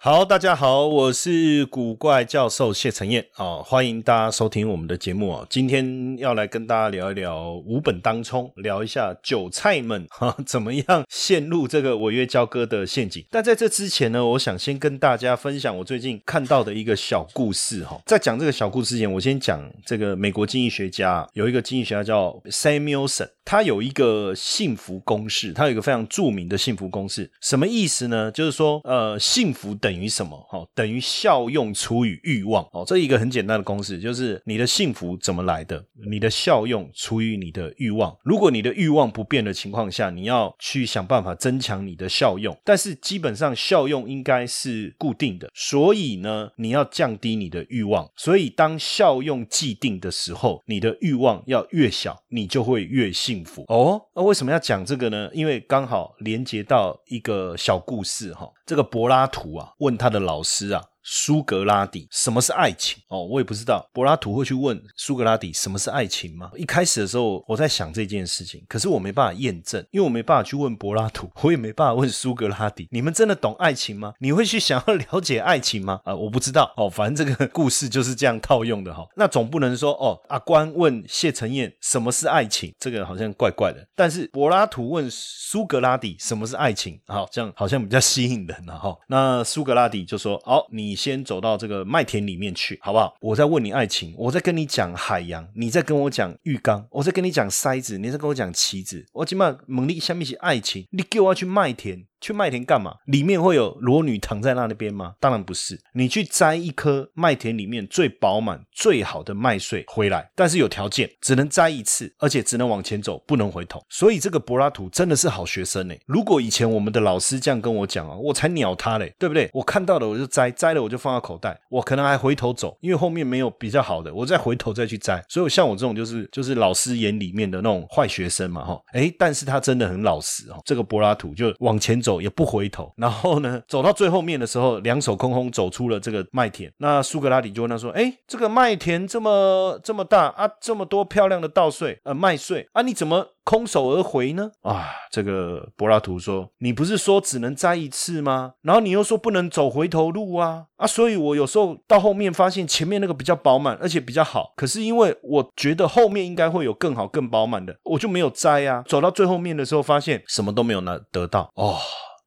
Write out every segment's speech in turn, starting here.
好，大家好，我是古怪教授谢承彦啊，欢迎大家收听我们的节目啊。今天要来跟大家聊一聊五本当冲，聊一下韭菜们 哈怎么样陷入这个违约交割的陷阱。但在这之前呢，我想先跟大家分享我最近看到的一个小故事哈。在讲这个小故事之前，我先讲这个美国经济学家有一个经济学家叫 Samuelson，他有一个幸福公式，他有一个非常著名的幸福公式，什么意思呢？就是说呃，幸福等等于什么？哈，等于效用除以欲望。哦，这一个很简单的公式，就是你的幸福怎么来的？你的效用除以你的欲望。如果你的欲望不变的情况下，你要去想办法增强你的效用。但是基本上效用应该是固定的，所以呢，你要降低你的欲望。所以当效用既定的时候，你的欲望要越小，你就会越幸福。哦，那为什么要讲这个呢？因为刚好连接到一个小故事哈。这个柏拉图啊，问他的老师啊。苏格拉底，什么是爱情？哦，我也不知道。柏拉图会去问苏格拉底什么是爱情吗？一开始的时候，我在想这件事情，可是我没办法验证，因为我没办法去问柏拉图，我也没办法问苏格拉底。你们真的懂爱情吗？你会去想要了解爱情吗？啊，我不知道。哦，反正这个故事就是这样套用的哈。那总不能说哦，阿关问谢承彦什么是爱情，这个好像怪怪的。但是柏拉图问苏格拉底什么是爱情，好，这样好像比较吸引人了哈。那苏格拉底就说：哦，你。先走到这个麦田里面去，好不好？我在问你爱情，我在跟你讲海洋，你在跟我讲浴缸，我在跟你讲筛子，你在跟我讲棋子。我今晚猛力下面是爱情，你给我要去麦田。去麦田干嘛？里面会有裸女躺在那那边吗？当然不是。你去摘一颗麦田里面最饱满、最好的麦穗回来，但是有条件，只能摘一次，而且只能往前走，不能回头。所以这个柏拉图真的是好学生呢。如果以前我们的老师这样跟我讲啊，我才鸟他嘞，对不对？我看到了我就摘，摘了我就放到口袋，我可能还回头走，因为后面没有比较好的，我再回头再去摘。所以像我这种就是就是老师眼里面的那种坏学生嘛，哈，哎，但是他真的很老实哦。这个柏拉图就往前走。走也不回头，然后呢，走到最后面的时候，两手空空走出了这个麦田。那苏格拉底就问他说：“哎，这个麦田这么这么大啊，这么多漂亮的稻穗呃麦穗啊，你怎么空手而回呢？”啊，这个柏拉图说：“你不是说只能摘一次吗？然后你又说不能走回头路啊啊，所以我有时候到后面发现前面那个比较饱满，而且比较好。可是因为我觉得后面应该会有更好更饱满的，我就没有摘啊。走到最后面的时候，发现什么都没有拿得到哦。”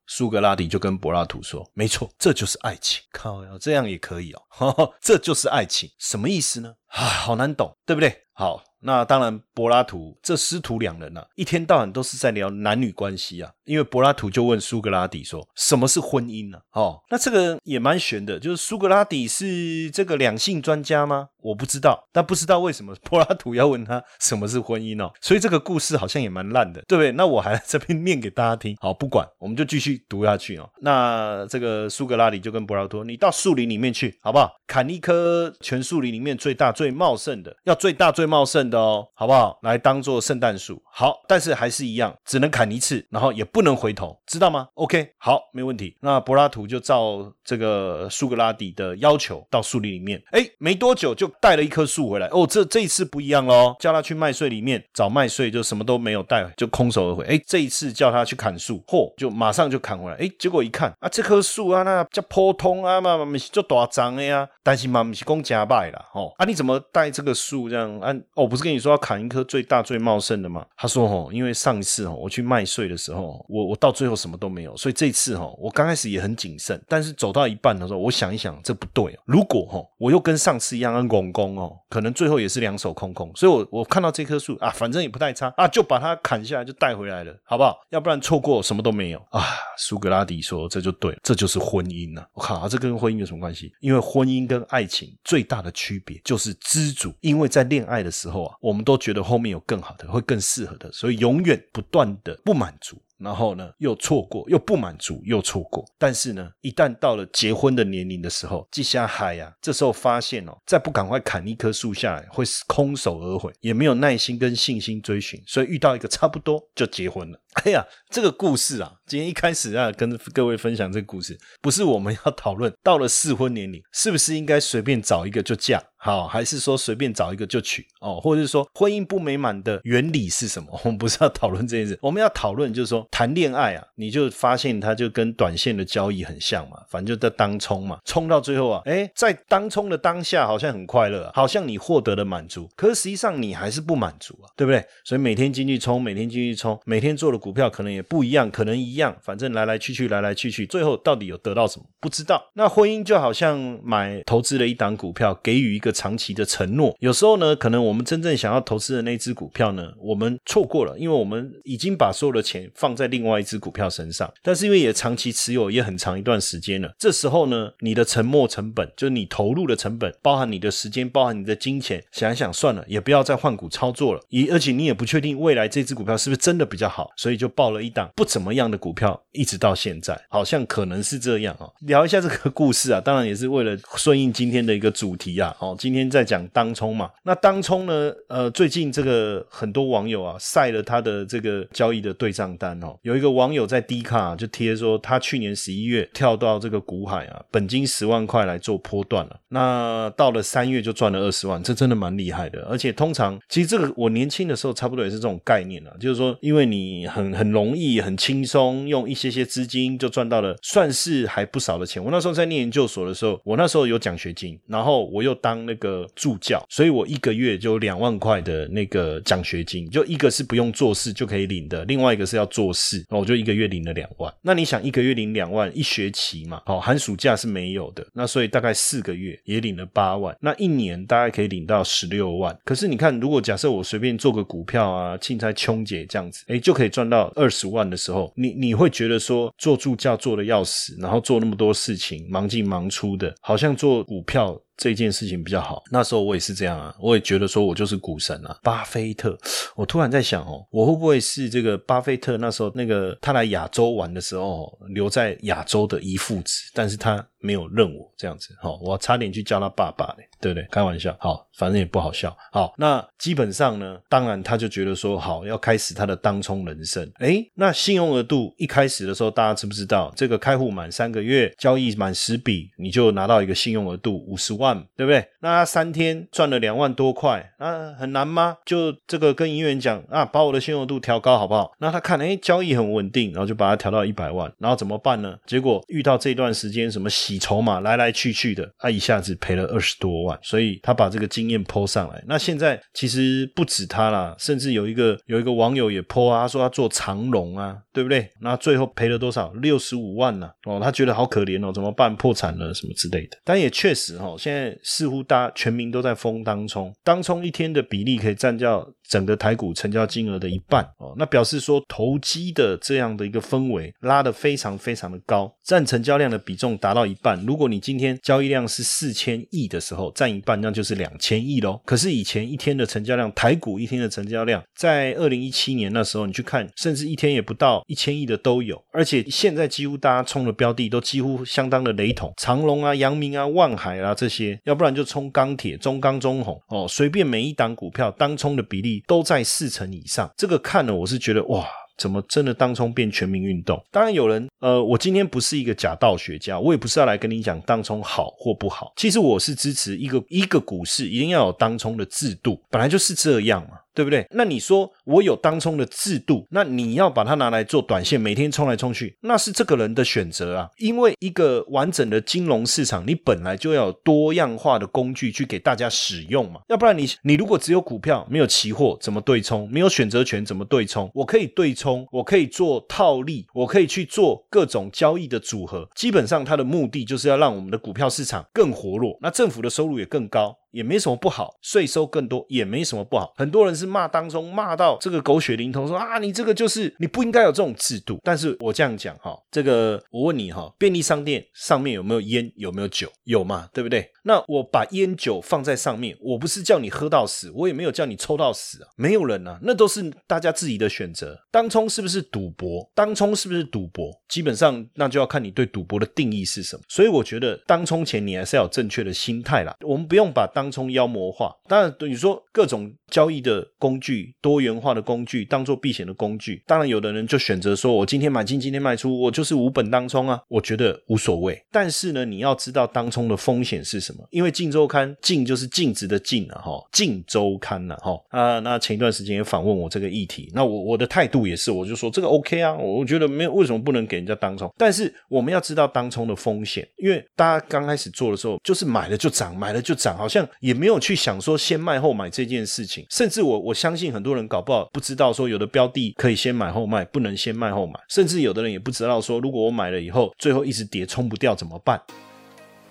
苏格拉底就跟柏拉图说：“没错，这就是爱情。靠，这样也可以哦，这就是爱情，什么意思呢？啊，好难懂，对不对？好。”那当然，柏拉图这师徒两人呢，一天到晚都是在聊男女关系啊。因为柏拉图就问苏格拉底说：“什么是婚姻呢？”哦，那这个也蛮悬的，就是苏格拉底是这个两性专家吗？我不知道，但不知道为什么柏拉图要问他什么是婚姻哦。所以这个故事好像也蛮烂的，对不对？那我还在这边念给大家听。好，不管，我们就继续读下去哦。那这个苏格拉底就跟柏拉图：“你到树林里面去，好不好？砍一棵全树林里面最大最茂盛的，要最大最茂盛的哦，好不好？来当做圣诞树。好，但是还是一样，只能砍一次，然后也不。”能回头，知道吗？OK，好，没问题。那柏拉图就照这个苏格拉底的要求到树林里面，哎，没多久就带了一棵树回来。哦，这这一次不一样喽，叫他去麦穗里面找麦穗，就什么都没有带，就空手而回。哎，这一次叫他去砍树，嚯，就马上就砍回来。哎，结果一看啊，这棵树啊，那叫普通啊嘛，嘛是做大张的呀，但是嘛不是讲假败啦，吼啊，你怎么？么带这个树这样？按哦，不是跟你说要砍一棵最大最茂盛的吗？他说哦，因为上一次哦，我去麦穗的时候，我我到最后什么都没有，所以这次哈，我刚开始也很谨慎，但是走到一半的时候，我想一想，这不对。如果哈，我又跟上次一样按拱拱哦，可能最后也是两手空空。所以我我看到这棵树啊，反正也不太差啊，就把它砍下来就带回来了，好不好？要不然错过什么都没有啊。苏格拉底说这就对了，这就是婚姻呐。我靠，这跟婚姻有什么关系？因为婚姻跟爱情最大的区别就是知足，因为在恋爱的时候啊，我们都觉得后面有更好的，会更适合的，所以永远不断的不满足。然后呢，又错过，又不满足，又错过。但是呢，一旦到了结婚的年龄的时候，记下海呀，这时候发现哦，再不赶快砍一棵树下来，会空手而回，也没有耐心跟信心追寻，所以遇到一个差不多就结婚了。哎呀，这个故事啊，今天一开始啊跟各位分享这个故事，不是我们要讨论到了适婚年龄，是不是应该随便找一个就嫁？好，还是说随便找一个就娶哦，或者是说婚姻不美满的原理是什么？我们不是要讨论这件事，我们要讨论就是说谈恋爱啊，你就发现它就跟短线的交易很像嘛，反正就在当冲嘛，冲到最后啊，哎，在当冲的当下好像很快乐，啊好像你获得了满足，可是实际上你还是不满足啊，对不对？所以每天进去冲，每天进去冲，每天做的股票可能也不一样，可能一样，反正来来去去，来来去去，最后到底有得到什么？不知道。那婚姻就好像买投资了一档股票，给予一个。长期的承诺，有时候呢，可能我们真正想要投资的那只股票呢，我们错过了，因为我们已经把所有的钱放在另外一只股票身上，但是因为也长期持有，也很长一段时间了，这时候呢，你的沉没成本，就是你投入的成本，包含你的时间，包含你的金钱，想想算了，也不要再换股操作了，而而且你也不确定未来这只股票是不是真的比较好，所以所以就报了一档不怎么样的股票，一直到现在，好像可能是这样啊。聊一下这个故事啊，当然也是为了顺应今天的一个主题啊，哦。今天在讲当冲嘛，那当冲呢？呃，最近这个很多网友啊晒了他的这个交易的对账单哦。有一个网友在低卡就贴说，他去年十一月跳到这个股海啊，本金十万块来做波段了。那到了三月就赚了二十万，这真的蛮厉害的。而且通常其实这个我年轻的时候差不多也是这种概念啊，就是说因为你很很很容易很轻松用一些些资金就赚到了，算是还不少的钱。我那时候在念研究所的时候，我那时候有奖学金，然后我又当。那个助教，所以我一个月就两万块的那个奖学金，就一个是不用做事就可以领的，另外一个是要做事，我就一个月领了两万。那你想一个月领两万，一学期嘛，好，寒暑假是没有的，那所以大概四个月也领了八万，那一年大概可以领到十六万。可是你看，如果假设我随便做个股票啊，钦差琼姐这样子，哎，就可以赚到二十万的时候，你你会觉得说做助教做的要死，然后做那么多事情，忙进忙出的，好像做股票。这件事情比较好，那时候我也是这样啊，我也觉得说我就是股神啊，巴菲特。我突然在想哦，我会不会是这个巴菲特那时候那个他来亚洲玩的时候留在亚洲的遗父子，但是他。没有认我这样子，好，我差点去叫他爸爸嘞，对不对？开玩笑，好，反正也不好笑。好，那基本上呢，当然他就觉得说，好，要开始他的当冲人生。哎，那信用额度一开始的时候，大家知不知道？这个开户满三个月，交易满十笔，你就拿到一个信用额度五十万，对不对？那他三天赚了两万多块，啊，很难吗？就这个跟营业员讲啊，把我的信用度调高好不好？那他看，哎，交易很稳定，然后就把它调到一百万，然后怎么办呢？结果遇到这段时间什么？洗筹码来来去去的，他一下子赔了二十多万，所以他把这个经验抛上来。那现在其实不止他啦，甚至有一个有一个网友也抛啊，他说他做长龙啊，对不对？那最后赔了多少？六十五万呢？哦，他觉得好可怜哦，怎么办？破产了什么之类的。但也确实哈，现在似乎大家全民都在疯当冲，当冲一天的比例可以占掉整个台股成交金额的一半哦。那表示说投机的这样的一个氛围拉得非常非常的高，占成交量的比重。达到一半，如果你今天交易量是四千亿的时候，占一半，那就是两千亿喽。可是以前一天的成交量，台股一天的成交量，在二零一七年那时候，你去看，甚至一天也不到一千亿的都有。而且现在几乎大家冲的标的都几乎相当的雷同，长隆啊、阳明啊、万海啊这些，要不然就冲钢铁、中钢、中红哦，随便每一档股票当冲的比例都在四成以上。这个看了我是觉得哇。怎么真的当冲变全民运动？当然有人，呃，我今天不是一个假道学家，我也不是要来跟你讲当冲好或不好。其实我是支持一个一个股市一定要有当冲的制度，本来就是这样嘛。对不对？那你说我有当冲的制度，那你要把它拿来做短线，每天冲来冲去，那是这个人的选择啊。因为一个完整的金融市场，你本来就要有多样化的工具去给大家使用嘛，要不然你你如果只有股票没有期货，怎么对冲？没有选择权怎么对冲？我可以对冲，我可以做套利，我可以去做各种交易的组合，基本上它的目的就是要让我们的股票市场更活络，那政府的收入也更高。也没什么不好，税收更多也没什么不好。很多人是骂当中骂到这个狗血淋头，说啊，你这个就是你不应该有这种制度。但是我这样讲哈，这个我问你哈，便利商店上面有没有烟，有没有酒？有嘛，对不对？那我把烟酒放在上面，我不是叫你喝到死，我也没有叫你抽到死啊，没有人啊，那都是大家自己的选择。当冲是不是赌博？当冲是不是赌博？基本上那就要看你对赌博的定义是什么。所以我觉得当冲前你还是要有正确的心态啦。我们不用把当当冲妖魔化，当然你说各种交易的工具、多元化的工具当做避险的工具，当然有的人就选择说，我今天买进，今天卖出，我就是无本当冲啊，我觉得无所谓。但是呢，你要知道当冲的风险是什么？因为《镜周刊》镜就是镜子的镜啊，哈，《镜周刊》呐，哈啊，那前一段时间也访问我这个议题，那我我的态度也是，我就说这个 OK 啊，我觉得没有为什么不能给人家当冲，但是我们要知道当冲的风险，因为大家刚开始做的时候，就是买了就涨，买了就涨，好像。也没有去想说先卖后买这件事情，甚至我我相信很多人搞不好不知道说有的标的可以先买后卖，不能先卖后买，甚至有的人也不知道说如果我买了以后最后一直跌冲不掉怎么办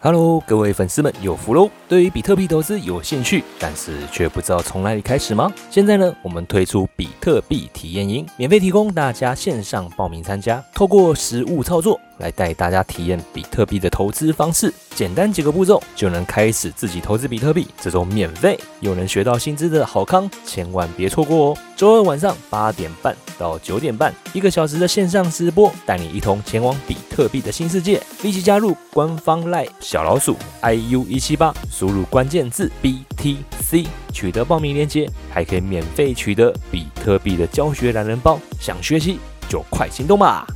？Hello，各位粉丝们有福喽！对于比特币投资有兴趣，但是却不知道从哪里开始吗？现在呢，我们推出比特币体验营，免费提供大家线上报名参加，透过实物操作。来带大家体验比特币的投资方式，简单几个步骤就能开始自己投资比特币，这种免费又能学到薪资的好康，千万别错过哦！周二晚上八点半到九点半，一个小时的线上直播，带你一同前往比特币的新世界。立即加入官方 LINE 小老鼠 iu 一七八，输入关键字 BTC，取得报名链接，还可以免费取得比特币的教学懒人包。想学习就快行动吧！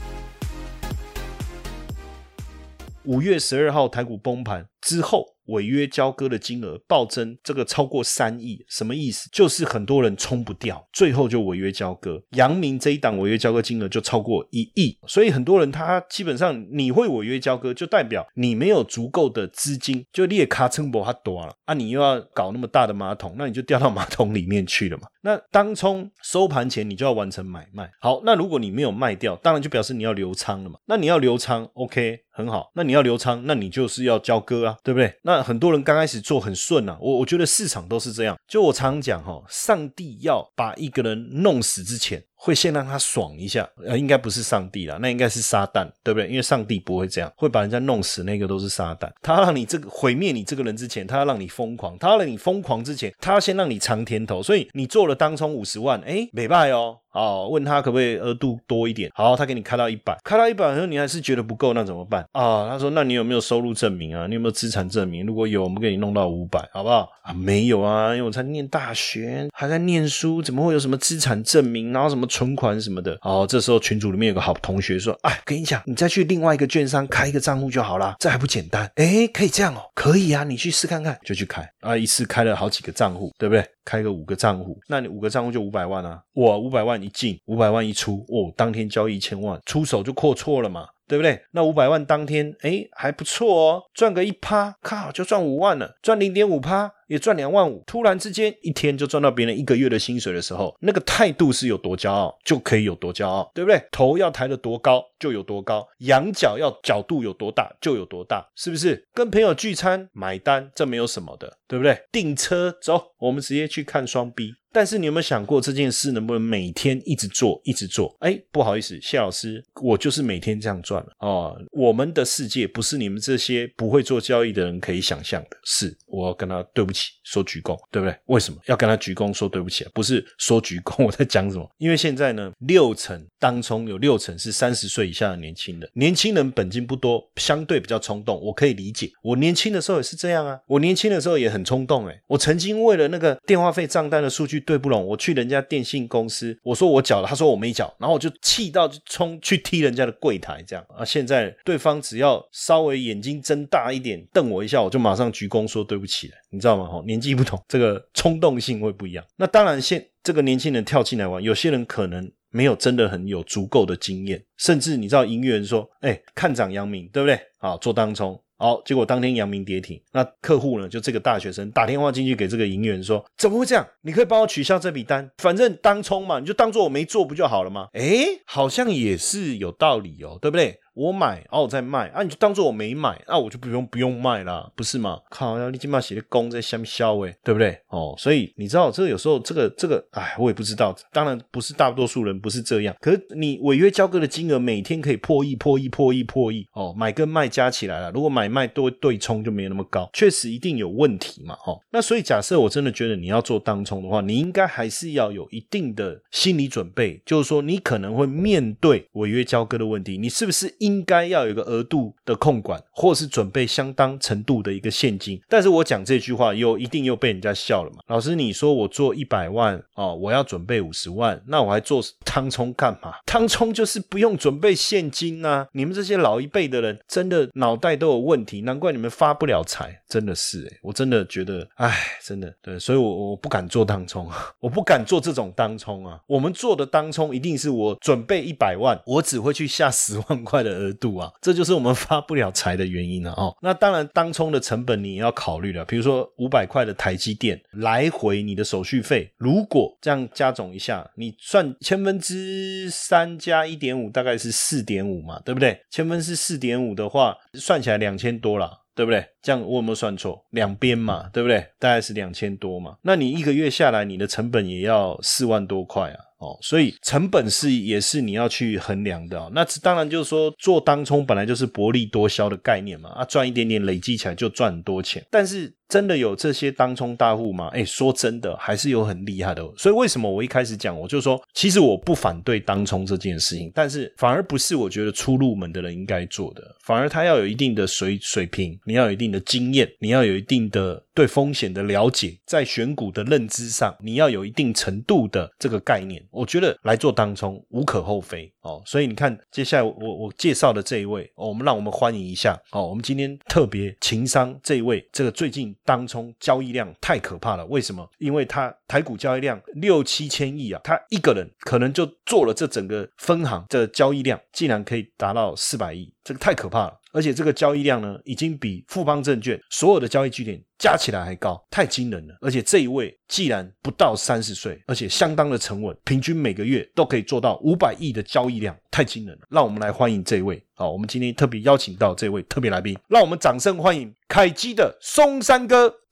五月十二号台股崩盘之后。违约交割的金额暴增，这个超过三亿，什么意思？就是很多人冲不掉，最后就违约交割。阳明这一档违约交割金额就超过一亿，所以很多人他基本上你会违约交割，就代表你没有足够的资金，就列卡撑博它多了啊，你又要搞那么大的马桶，那你就掉到马桶里面去了嘛。那当冲收盘前你就要完成买卖，好，那如果你没有卖掉，当然就表示你要留仓了嘛。那你要留仓，OK，很好。那你要留仓，那你就是要交割啊，对不对？那很多人刚开始做很顺啊，我我觉得市场都是这样。就我常讲哈，上帝要把一个人弄死之前。会先让他爽一下，呃，应该不是上帝啦，那应该是撒旦，对不对？因为上帝不会这样，会把人家弄死，那个都是撒旦。他让你这个毁灭你这个人之前，他要让你疯狂；他要让你疯狂之前，他要先让你尝甜头。所以你做了当冲五十万，哎，没败哦。哦，问他可不可以额度多一点？好，他给你开到一百，开到一百，说你还是觉得不够，那怎么办？啊，他说那你有没有收入证明啊？你有没有资产证明？如果有，我们给你弄到五百，好不好？啊，没有啊，因为我在念大学，还在念书，怎么会有什么资产证明？然后什么？存款什么的，哦，这时候群组里面有个好同学说：“哎，跟你讲，你再去另外一个券商开一个账户就好了，这还不简单？哎，可以这样哦，可以啊，你去试看看，就去开啊，一次开了好几个账户，对不对？开个五个账户，那你五个账户就五百万啊，我五百万一进，五百万一出，哦，当天交易一千万，出手就阔绰了嘛。”对不对？那五百万当天，哎，还不错哦，赚个一趴，靠，就赚五万了，赚零点五趴也赚两万五。突然之间一天就赚到别人一个月的薪水的时候，那个态度是有多骄傲，就可以有多骄傲，对不对？头要抬得多高就有多高，仰角要角度有多大就有多大，是不是？跟朋友聚餐买单，这没有什么的，对不对？订车走，我们直接去看双 B。但是你有没有想过这件事能不能每天一直做，一直做？哎，不好意思，谢老师，我就是每天这样赚了哦。我们的世界不是你们这些不会做交易的人可以想象的。是，我跟他对不，说鞠躬，对不对？为什么要跟他鞠躬说对不起啊？不是说鞠躬，我在讲什么？因为现在呢，六成当中有六成是三十岁以下的年轻人，年轻人本金不多，相对比较冲动，我可以理解。我年轻的时候也是这样啊，我年轻的时候也很冲动，哎，我曾经为了那个电话费账单的数据。对不拢，我去人家电信公司，我说我缴了，他说我没缴，然后我就气到就冲去踢人家的柜台，这样啊。现在对方只要稍微眼睛睁大一点，瞪我一下，我就马上鞠躬说对不起，你知道吗？哈，年纪不同，这个冲动性会不一样。那当然现。这个年轻人跳进来玩，有些人可能没有真的很有足够的经验，甚至你知道音乐人说，哎，看涨阳明，对不对？好，做当冲。好，结果当天阳明跌停，那客户呢？就这个大学生打电话进去给这个营业员说：“怎么会这样？你可以帮我取消这笔单，反正当冲嘛，你就当做我没做不就好了吗？”哎，好像也是有道理哦，对不对？我买，哦，我在卖，啊，你就当做我没买，那我就不用不用卖啦，不是吗？靠，要你起码写的工在下面销诶，对不对？哦，所以你知道这个有时候这个这个，哎，我也不知道，当然不是大多数人不是这样，可是你违约交割的金额每天可以破亿、破亿、破亿、破亿，哦，买跟卖加起来了，如果买卖都对冲就没有那么高，确实一定有问题嘛，哦，那所以假设我真的觉得你要做当冲的话，你应该还是要有一定的心理准备，就是说你可能会面对违约交割的问题，你是不是应该要有一个额度的控管，或是准备相当程度的一个现金。但是我讲这句话，又一定又被人家笑了嘛？老师，你说我做一百万哦，我要准备五十万，那我还做汤冲干嘛？汤冲就是不用准备现金呐！你们这些老一辈的人，真的脑袋都有问题，难怪你们发不了财。真的是哎，我真的觉得，哎，真的对，所以我我不敢做当冲，我不敢做这种当冲啊。我们做的当冲，一定是我准备一百万，我只会去下十万块的额度啊。这就是我们发不了财的原因了哦。那当然，当冲的成本你也要考虑了。比如说五百块的台积电来回你的手续费，如果这样加总一下，你算千分之三加一点五，大概是四点五嘛，对不对？千分之四点五的话，算起来两千多了，对不对？这样我有没有算错？两边嘛，对不对？大概是两千多嘛。那你一个月下来，你的成本也要四万多块啊。哦，所以成本是也是你要去衡量的。那当然就是说，做当冲本来就是薄利多销的概念嘛，啊，赚一点点累积起来就赚很多钱。但是真的有这些当冲大户吗？哎，说真的，还是有很厉害的。所以为什么我一开始讲，我就说，其实我不反对当冲这件事情，但是反而不是我觉得初入门的人应该做的，反而他要有一定的水水平，你要有一定的经验，你要有一定的对风险的了解，在选股的认知上，你要有一定程度的这个概念。我觉得来做当冲无可厚非哦，所以你看接下来我我介绍的这一位哦，我们让我们欢迎一下哦，我们今天特别情商这一位，这个最近当中交易量太可怕了，为什么？因为他台股交易量六七千亿啊，他一个人可能就做了这整个分行的交易量，竟然可以达到四百亿，这个太可怕了。而且这个交易量呢，已经比富邦证券所有的交易据点加起来还高，太惊人了。而且这一位既然不到三十岁，而且相当的沉稳，平均每个月都可以做到五百亿的交易量，太惊人了。让我们来欢迎这位。好，我们今天特别邀请到这位特别来宾，让我们掌声欢迎凯基的松山哥。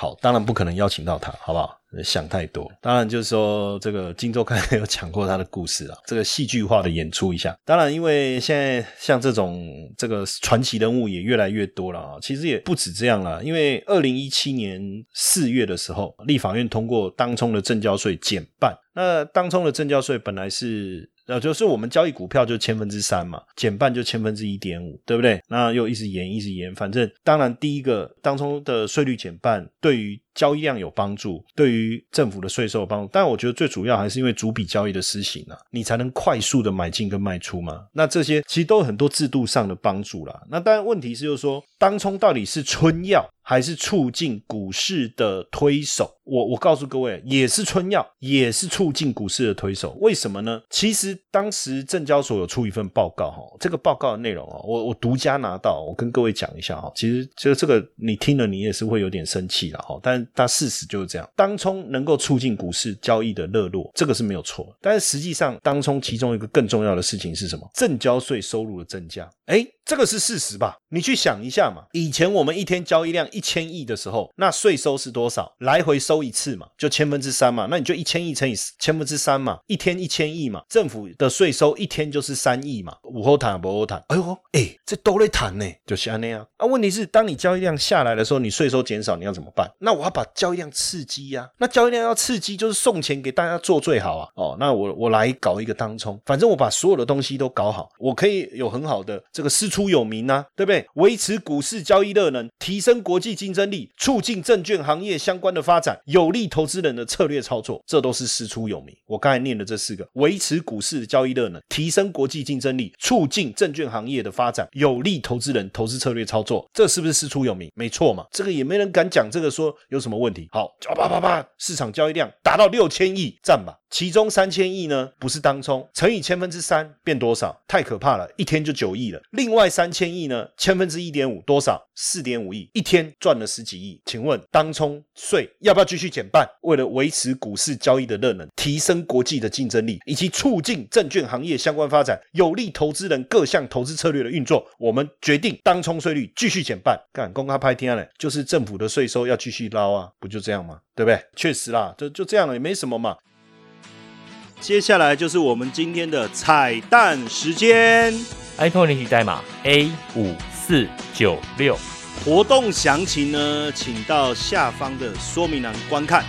好，当然不可能邀请到他，好不好？想太多。当然就是说，这个金周刊有讲过他的故事啊，这个戏剧化的演出一下。当然，因为现在像这种这个传奇人物也越来越多了啊，其实也不止这样了。因为二零一七年四月的时候，立法院通过当冲的正交税减半。那当冲的正交税本来是。那，就是我们交易股票就千分之三嘛，减半就千分之一点五，对不对？那又一直延，一直延，反正当然第一个当中的税率减半，对于交易量有帮助，对于政府的税收有帮助。但我觉得最主要还是因为主笔交易的施行啊，你才能快速的买进跟卖出嘛。那这些其实都有很多制度上的帮助啦。那当然问题是就是说，当冲到底是春药？还是促进股市的推手，我我告诉各位，也是春药，也是促进股市的推手。为什么呢？其实当时证交所有出一份报告哈，这个报告的内容啊，我我独家拿到，我跟各位讲一下哈。其实就这个你听了，你也是会有点生气了哈。但但事实就是这样，当冲能够促进股市交易的热络，这个是没有错。但是实际上，当冲其中一个更重要的事情是什么？证交税收入的增加。哎，这个是事实吧？你去想一下嘛。以前我们一天交易量一千亿的时候，那税收是多少？来回收一次嘛，就千分之三嘛。那你就一千亿乘以千分之三嘛，一天一千亿嘛，政府的税收一天就是三亿嘛。午后谈不后谈？哎呦，哎，这都在谈呢，就是那样。啊，问题是当你交易量下来的时候，你税收减少，你要怎么办？那我要把交易量刺激呀。那交易量要刺激，就是送钱给大家做最好啊。哦，那我我来搞一个当冲，反正我把所有的东西都搞好，我可以有很好的这个师出。出有名啊，对不对？维持股市交易热能，提升国际竞争力，促进证券行业相关的发展，有利投资人的策略操作，这都是师出有名。我刚才念的这四个，维持股市交易热能，提升国际竞争力，促进证券行业的发展，有利投资人投资策略操作，这是不是师出有名？没错嘛，这个也没人敢讲这个说有什么问题。好，叭叭叭，市场交易量达到六千亿，赞吧。其中三千亿呢，不是当冲，乘以千分之三变多少？太可怕了，一天就九亿了。另外三千亿呢，千分之一点五多少？四点五亿，一天赚了十几亿。请问当冲税要不要继续减半？为了维持股市交易的热能，提升国际的竞争力，以及促进证券行业相关发展，有利投资人各项投资策略的运作，我们决定当冲税率继续减半。干，公开拍天嘞，就是政府的税收要继续捞啊，不就这样吗？对不对？确实啦，就就这样了，也没什么嘛。接下来就是我们今天的彩蛋时间，iPhone 领取代码 A 五四九六，活动详情呢，请到下方的说明栏观看。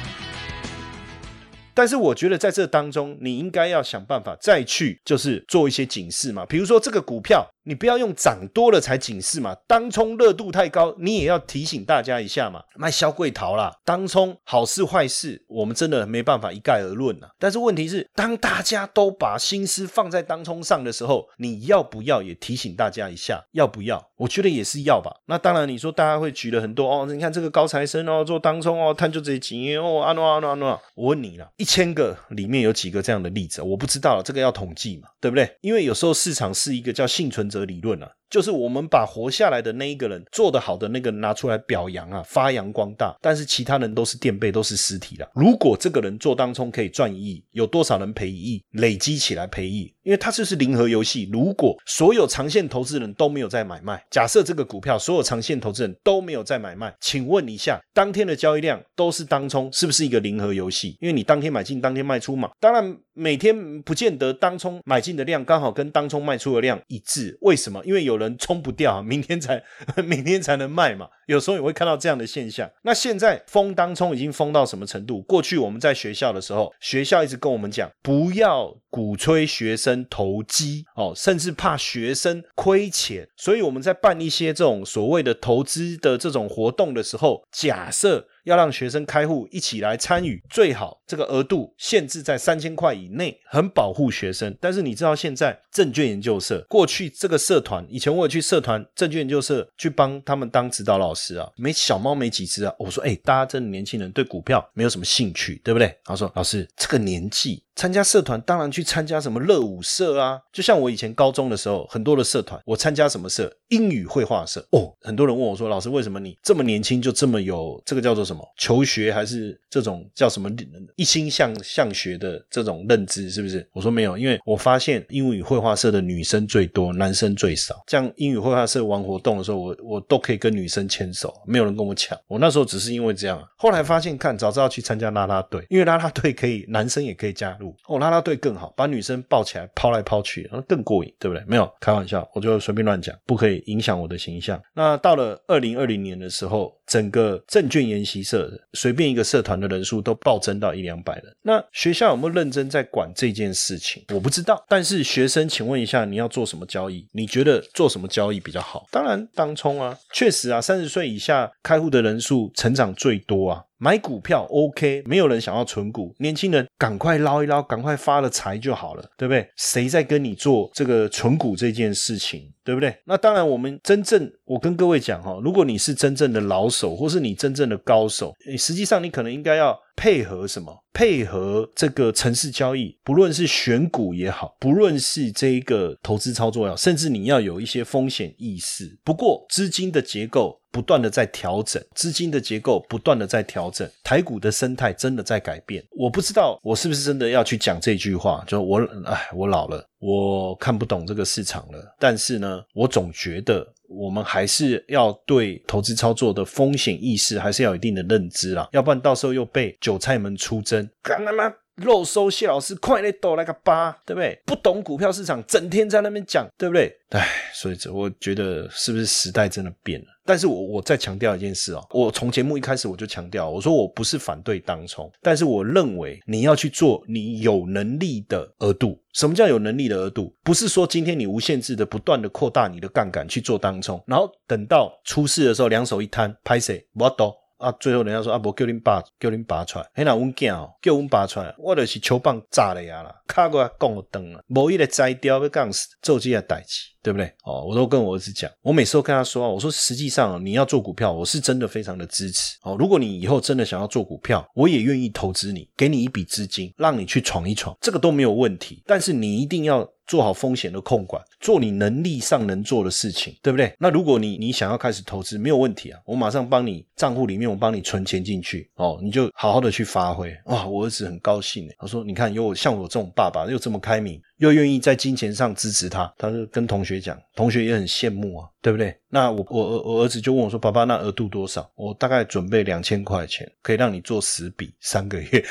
但是我觉得在这当中，你应该要想办法再去，就是做一些警示嘛，比如说这个股票。你不要用涨多了才警示嘛，当冲热度太高，你也要提醒大家一下嘛。卖销贵逃啦，当冲好事坏事，我们真的没办法一概而论啊。但是问题是，当大家都把心思放在当冲上的时候，你要不要也提醒大家一下？要不要？我觉得也是要吧。那当然，你说大家会举了很多哦，你看这个高材生哦，做当冲哦，探究这些经验哦，啊诺阿诺阿诺。我问你了，一千个里面有几个这样的例子？我不知道，这个要统计嘛，对不对？因为有时候市场是一个叫幸存者。理论啊，就是我们把活下来的那一个人做得好的那个拿出来表扬啊，发扬光大，但是其他人都是垫背，都是尸体了。如果这个人做当冲可以赚一亿，有多少人赔一亿？累积起来赔亿，因为它就是零和游戏。如果所有长线投资人都没有在买卖，假设这个股票所有长线投资人都没有在买卖，请问一下，当天的交易量都是当冲，是不是一个零和游戏？因为你当天买进，当天卖出嘛。当然每天不见得当冲买进的量刚好跟当冲卖出的量一致。为什么？因为有人冲不掉，明天才 明天才能卖嘛。有时候也会看到这样的现象。那现在封当冲已经封到什么程度？过去我们在学校的时候，学校一直跟我们讲，不要鼓吹学生投机哦，甚至怕学生亏钱。所以我们在办一些这种所谓的投资的这种活动的时候，假设。要让学生开户一起来参与，最好这个额度限制在三千块以内，很保护学生。但是你知道现在证券研究社过去这个社团，以前我也去社团证券研究社去帮他们当指导老师啊，没小猫没几只啊。我说，哎，大家这年轻人对股票没有什么兴趣，对不对？他说，老师这个年纪。参加社团当然去参加什么乐舞社啊，就像我以前高中的时候，很多的社团，我参加什么社？英语绘画社。哦，很多人问我说：“老师，为什么你这么年轻就这么有这个叫做什么求学还是这种叫什么一心向向学的这种认知？是不是？”我说没有，因为我发现英语绘画社的女生最多，男生最少。这样英语绘画社玩活动的时候，我我都可以跟女生牵手，没有人跟我抢。我那时候只是因为这样，后来发现看早知道去参加啦啦队，因为啦啦队可以男生也可以加入。哦，拉拉队更好，把女生抱起来抛来抛去，那更过瘾，对不对？没有开玩笑，我就随便乱讲，不可以影响我的形象。那到了二零二零年的时候，整个证券研习社随便一个社团的人数都暴增到一两百人。那学校有没有认真在管这件事情？我不知道。但是学生，请问一下，你要做什么交易？你觉得做什么交易比较好？当然当冲啊，确实啊，三十岁以下开户的人数成长最多啊。买股票 OK，没有人想要存股，年轻人赶快捞一捞，赶快发了财就好了，对不对？谁在跟你做这个存股这件事情，对不对？那当然，我们真正我跟各位讲哈，如果你是真正的老手，或是你真正的高手，你实际上你可能应该要配合什么？配合这个城市交易，不论是选股也好，不论是这一个投资操作也好，甚至你要有一些风险意识。不过资金的结构。不断的在调整，资金的结构不断的在调整，台股的生态真的在改变。我不知道我是不是真的要去讲这句话，就我哎，我老了，我看不懂这个市场了。但是呢，我总觉得我们还是要对投资操作的风险意识还是要有一定的认知啦，要不然到时候又被韭菜们出征，干他妈！肉收谢老师快来抖来个八，对不对？不懂股票市场，整天在那边讲，对不对？唉，所以这我觉得是不是时代真的变了？但是我我再强调一件事哦，我从节目一开始我就强调，我说我不是反对当冲，但是我认为你要去做你有能力的额度。什么叫有能力的额度？不是说今天你无限制的不断的扩大你的杠杆去做当冲，然后等到出事的时候两手一摊，拍谁我都。啊，最后人家说啊，无叫恁爸，叫恁爸出来。嘿，那阮囝哦，叫阮爸出来，我就是手棒炸了呀啦，卡过来讲我灯啊，无伊个摘掉要干死，做即个代志，对不对？哦，我都跟我儿子讲，我每次都跟他说，我说实际上你要做股票，我是真的非常的支持。哦，如果你以后真的想要做股票，我也愿意投资你，给你一笔资金，让你去闯一闯，这个都没有问题。但是你一定要。做好风险的控管，做你能力上能做的事情，对不对？那如果你你想要开始投资，没有问题啊，我马上帮你账户里面，我帮你存钱进去哦，你就好好的去发挥哇！我儿子很高兴他说：“你看，有我像我这种爸爸，又这么开明，又愿意在金钱上支持他。”他就跟同学讲，同学也很羡慕啊，对不对？那我我我儿子就问我说：“爸爸，那额度多少？”我大概准备两千块钱，可以让你做十笔三个月。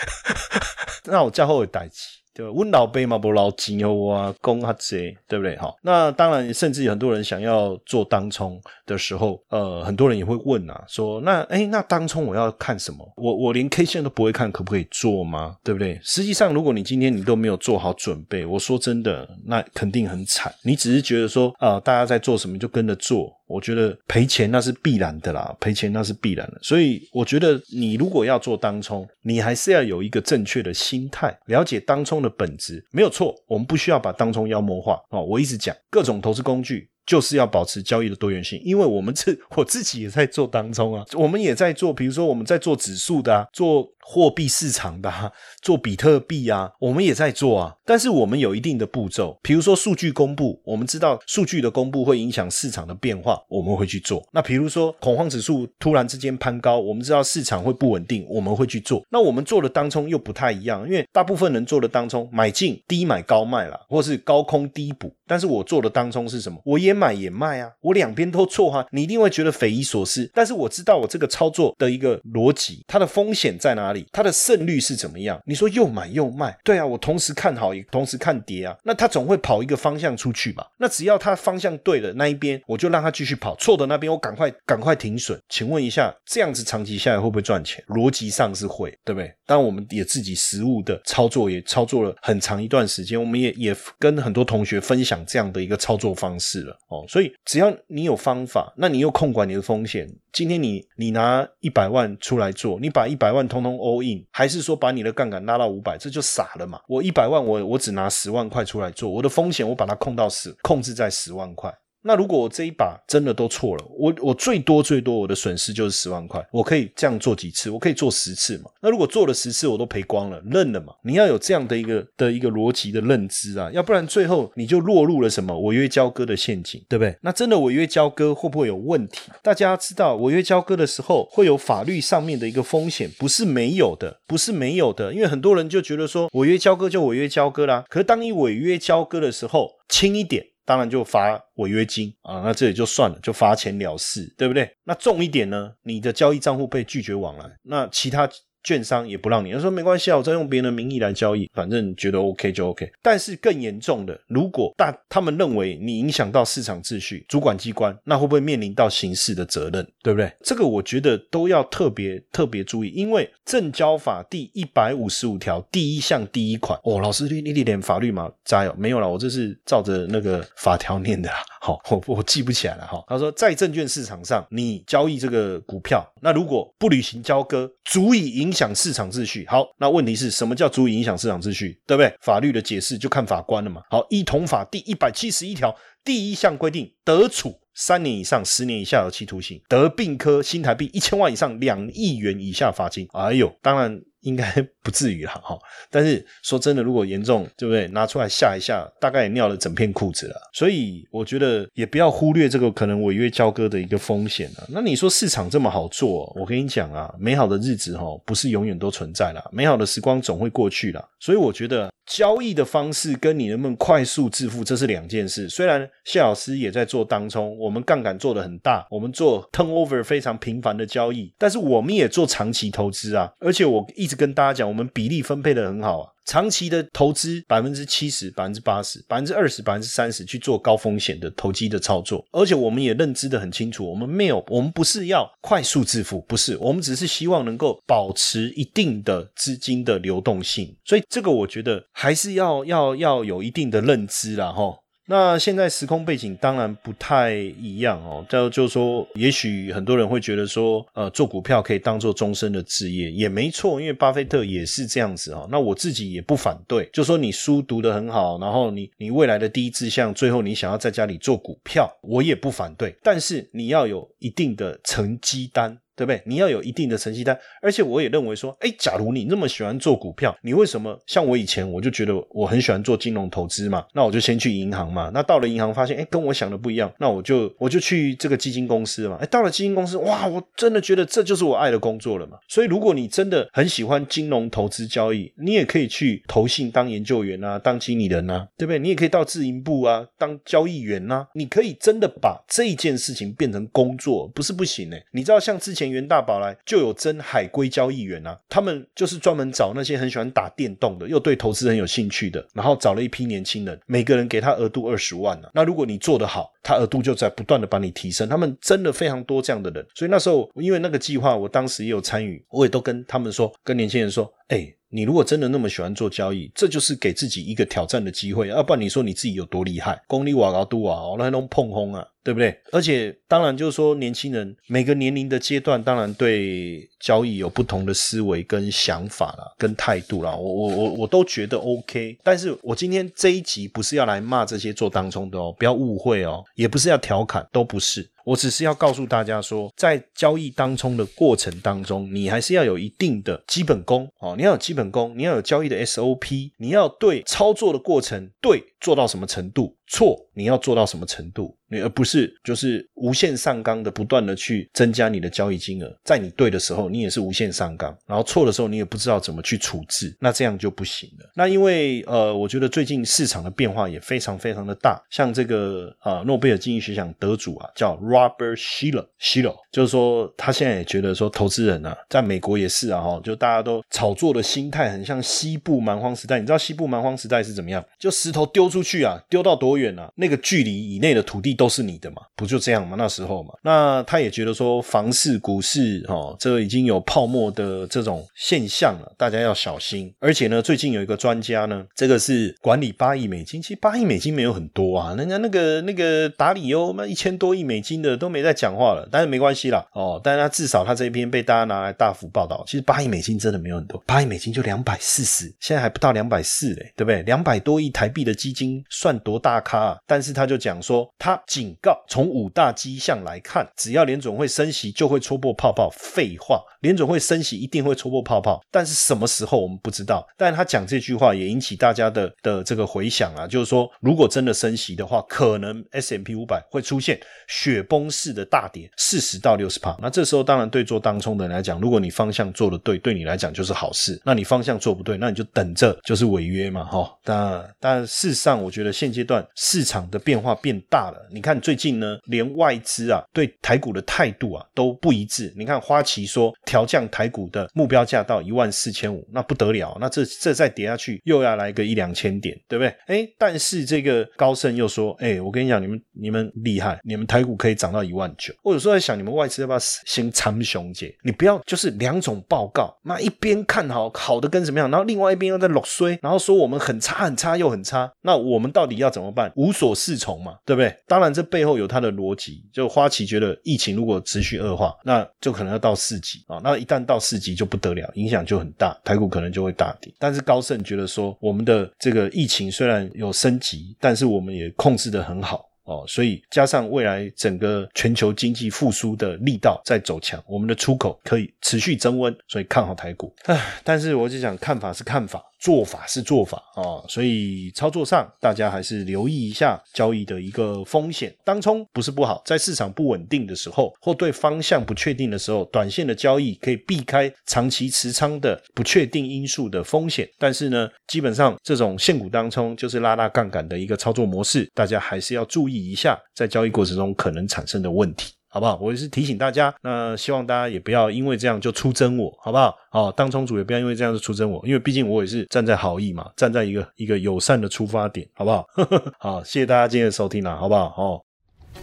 那我再后会代起。对，温老杯嘛，不老金哦啊，公哈贼，对不对？好，那当然，甚至有很多人想要做当冲的时候，呃，很多人也会问啊，说那哎，那当冲我要看什么？我我连 K 线都不会看，可不可以做吗？对不对？实际上，如果你今天你都没有做好准备，我说真的，那肯定很惨。你只是觉得说呃，大家在做什么就跟着做。我觉得赔钱那是必然的啦，赔钱那是必然的。所以我觉得你如果要做当冲，你还是要有一个正确的心态，了解当冲的本质，没有错。我们不需要把当冲妖魔化哦。我一直讲各种投资工具。就是要保持交易的多元性，因为我们这 我自己也在做当中啊，我们也在做，比如说我们在做指数的啊，做货币市场的，做比特币啊，我们也在做啊。但是我们有一定的步骤，比如说数据公布，我们知道数据的公布会影响市场的变化，我们会去做。那比如说恐慌指数突然之间攀高，我们知道市场会不稳定，我们会去做。那我们做的当冲又不太一样，因为大部分人做的当冲买进低买高卖了，或是高空低补。但是我做的当冲是什么？我也买也卖啊，我两边都错哈，你一定会觉得匪夷所思。但是我知道我这个操作的一个逻辑，它的风险在哪里，它的胜率是怎么样？你说又买又卖，对啊，我同时看好也同时看跌啊，那它总会跑一个方向出去吧？那只要它方向对了那一边，我就让它继续跑；错的那边，我赶快赶快停损。请问一下，这样子长期下来会不会赚钱？逻辑上是会，对不对？当然我们也自己实物的操作也操作了很长一段时间，我们也也跟很多同学分享。这样的一个操作方式了哦，所以只要你有方法，那你又控管你的风险。今天你你拿一百万出来做，你把一百万通通 all in，还是说把你的杠杆拉到五百，这就傻了嘛？我一百万，我我只拿十万块出来做，我的风险我把它控到十，控制在十万块。那如果我这一把真的都错了，我我最多最多我的损失就是十万块，我可以这样做几次？我可以做十次嘛？那如果做了十次我都赔光了，认了嘛？你要有这样的一个的一个逻辑的认知啊，要不然最后你就落入了什么违约交割的陷阱，对不对？那真的违约交割会不会有问题？大家知道违约交割的时候会有法律上面的一个风险，不是没有的，不是没有的，因为很多人就觉得说违约交割就违约交割啦，可是当你违约交割的时候轻一点。当然就罚违约金啊，那这也就算了，就罚钱了事，对不对？那重一点呢？你的交易账户被拒绝往来，那其他。券商也不让你，他说没关系啊，我再用别人的名义来交易，反正觉得 OK 就 OK。但是更严重的，如果大他们认为你影响到市场秩序，主管机关那会不会面临到刑事的责任？对不对？这个我觉得都要特别特别注意，因为证交法第一百五十五条第一项第一款哦，老师你你连法律吗？加油，没有了，我这是照着那个法条念的啦，好，我我记不起来了哈。他说在证券市场上你交易这个股票，那如果不履行交割，足以影。影响市场秩序。好，那问题是什么叫足以影响市场秩序？对不对？法律的解释就看法官了嘛。好，一同法第一百七十一条第一项规定，得处三年以上十年以下有期徒刑，得并科新台币一千万以上两亿元以下罚金。哎呦，当然。应该 不至于了哈，但是说真的，如果严重，对不对？拿出来吓一吓，大概也尿了整片裤子了。所以我觉得也不要忽略这个可能违约交割的一个风险啊。那你说市场这么好做，我跟你讲啊，美好的日子哈不是永远都存在了，美好的时光总会过去了。所以我觉得。交易的方式跟你能不能快速致富，这是两件事。虽然谢老师也在做当冲，我们杠杆做的很大，我们做 turnover 非常频繁的交易，但是我们也做长期投资啊。而且我一直跟大家讲，我们比例分配的很好啊。长期的投资百分之七十、百分之八十、百分之二十、百分之三十去做高风险的投机的操作，而且我们也认知的很清楚，我们没有，我们不是要快速致富，不是，我们只是希望能够保持一定的资金的流动性，所以这个我觉得还是要要要有一定的认知啦，哈。那现在时空背景当然不太一样哦，就就是说，也许很多人会觉得说，呃，做股票可以当做终身的职业，也没错，因为巴菲特也是这样子哦。那我自己也不反对，就说你书读得很好，然后你你未来的第一志向，最后你想要在家里做股票，我也不反对，但是你要有一定的成绩单。对不对？你要有一定的成绩单，而且我也认为说，哎，假如你那么喜欢做股票，你为什么像我以前我就觉得我很喜欢做金融投资嘛？那我就先去银行嘛。那到了银行发现，哎，跟我想的不一样，那我就我就去这个基金公司嘛。哎，到了基金公司，哇，我真的觉得这就是我爱的工作了嘛。所以，如果你真的很喜欢金融投资交易，你也可以去投信当研究员啊，当经理人啊，对不对？你也可以到自营部啊，当交易员啊。你可以真的把这件事情变成工作，不是不行呢。你知道，像之前。元大宝来就有真海归交易员啊，他们就是专门找那些很喜欢打电动的，又对投资很有兴趣的，然后找了一批年轻人，每个人给他额度二十万呢。那如果你做得好，他额度就在不断的帮你提升。他们真的非常多这样的人，所以那时候因为那个计划，我当时也有参与，我也都跟他们说，跟年轻人说，哎。你如果真的那么喜欢做交易，这就是给自己一个挑战的机会。要不然你说你自己有多厉害？功力瓦高度啊，那还能碰轰啊，对不对？而且当然就是说，年轻人每个年龄的阶段，当然对交易有不同的思维跟想法啦，跟态度啦。我我我我都觉得 OK。但是我今天这一集不是要来骂这些做当冲的哦，不要误会哦，也不是要调侃，都不是。我只是要告诉大家说，在交易当中的过程当中，你还是要有一定的基本功。哦，你要有基本功，你要有交易的 SOP，你要对操作的过程对做到什么程度。错，你要做到什么程度？你而不是就是无限上纲的，不断的去增加你的交易金额。在你对的时候，你也是无限上纲；然后错的时候，你也不知道怎么去处置，那这样就不行了。那因为呃，我觉得最近市场的变化也非常非常的大。像这个呃，诺贝尔经济学奖得主啊，叫 Robert Shiller，Shiller，就是说他现在也觉得说，投资人啊，在美国也是啊，哈，就大家都炒作的心态很像西部蛮荒时代。你知道西部蛮荒时代是怎么样？就石头丢出去啊，丢到多远啊？那个距离以内的土地都是你的嘛？不就这样吗？那时候嘛，那他也觉得说房市、股市，哦，这已经有泡沫的这种现象了，大家要小心。而且呢，最近有一个专家呢，这个是管理八亿美金，其实八亿美金没有很多啊，人家那个那个达里欧那一千多亿美金的都没在讲话了，但是没关系啦，哦，但是他至少他这一篇被大家拿来大幅报道。其实八亿美金真的没有很多，八亿美金就两百四十，现在还不到两百四嘞，对不对？两百多亿台币的基金金算多大咖？啊？但是他就讲说，他警告，从五大迹象来看，只要联总会升息，就会戳破泡泡。废话，联总会升息一定会戳破泡泡，但是什么时候我们不知道。但他讲这句话也引起大家的的这个回响啊，就是说，如果真的升息的话，可能 S M P 五百会出现雪崩式的大跌，四十到六十帕。那这时候当然对做当冲的人来讲，如果你方向做的对，对你来讲就是好事。那你方向做不对，那你就等着就是违约嘛，哈。但但事实上，我觉得现阶段市场。的变化变大了，你看最近呢，连外资啊对台股的态度啊都不一致。你看花旗说调降台股的目标价到一万四千五，那不得了，那这这再跌下去又要来个一两千点，对不对？哎，但是这个高盛又说，哎，我跟你讲，你们你们厉害，你们台股可以涨到一万九。我有时候在想，你们外资要不要先参雄姐？你不要就是两种报告，那一边看好好的跟怎么样，然后另外一边又在落衰，然后说我们很差很差又很差，那我们到底要怎么办？无所。适从嘛，对不对？当然，这背后有它的逻辑。就花旗觉得疫情如果持续恶化，那就可能要到四级啊。那一旦到四级就不得了，影响就很大，台股可能就会大跌。但是高盛觉得说，我们的这个疫情虽然有升级，但是我们也控制的很好。哦，所以加上未来整个全球经济复苏的力道在走强，我们的出口可以持续增温，所以看好台股。唉，但是我就想，看法是看法，做法是做法啊，所以操作上大家还是留意一下交易的一个风险。当冲不是不好，在市场不稳定的时候，或对方向不确定的时候，短线的交易可以避开长期持仓的不确定因素的风险。但是呢，基本上这种现股当冲就是拉大杠杆的一个操作模式，大家还是要注意。一下，在交易过程中可能产生的问题。好不好？我也是提醒大家，那希望大家也不要因为这样就出征我，好不好？哦，当冲主也不要因为这样就出征我，因为毕竟我也是站在好意嘛，站在一个一个友善的出发点，好不好？好，谢谢大家今天的收听啦，好不好？哦。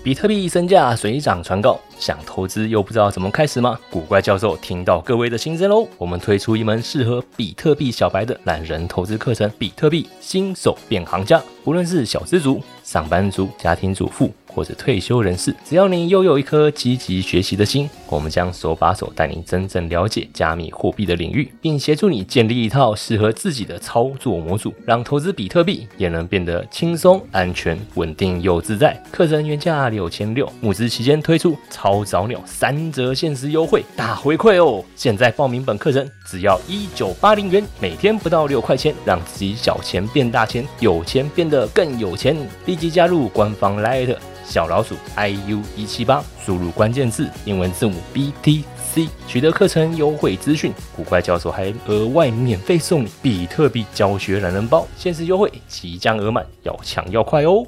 比特币身价水涨船高，想投资又不知道怎么开始吗？古怪教授听到各位的心声喽，我们推出一门适合比特币小白的懒人投资课程——比特币新手变行家。无论是小资族、上班族、家庭主妇。或者退休人士，只要你拥有一颗积极学习的心，我们将手把手带你真正了解加密货币的领域，并协助你建立一套适合自己的操作模组，让投资比特币也能变得轻松、安全、稳定又自在。课程原价六千六，募资期间推出超早鸟三折限时优惠，大回馈哦！现在报名本课程只要一九八零元，每天不到六块钱，让自己小钱变大钱，有钱变得更有钱。立即加入官方 Lite。小老鼠 iu 一七八，输入关键字英文字母 BTC，取得课程优惠资讯。古怪教授还额外免费送你比特币教学懒人包，限时优惠即将额满，要抢要快哦！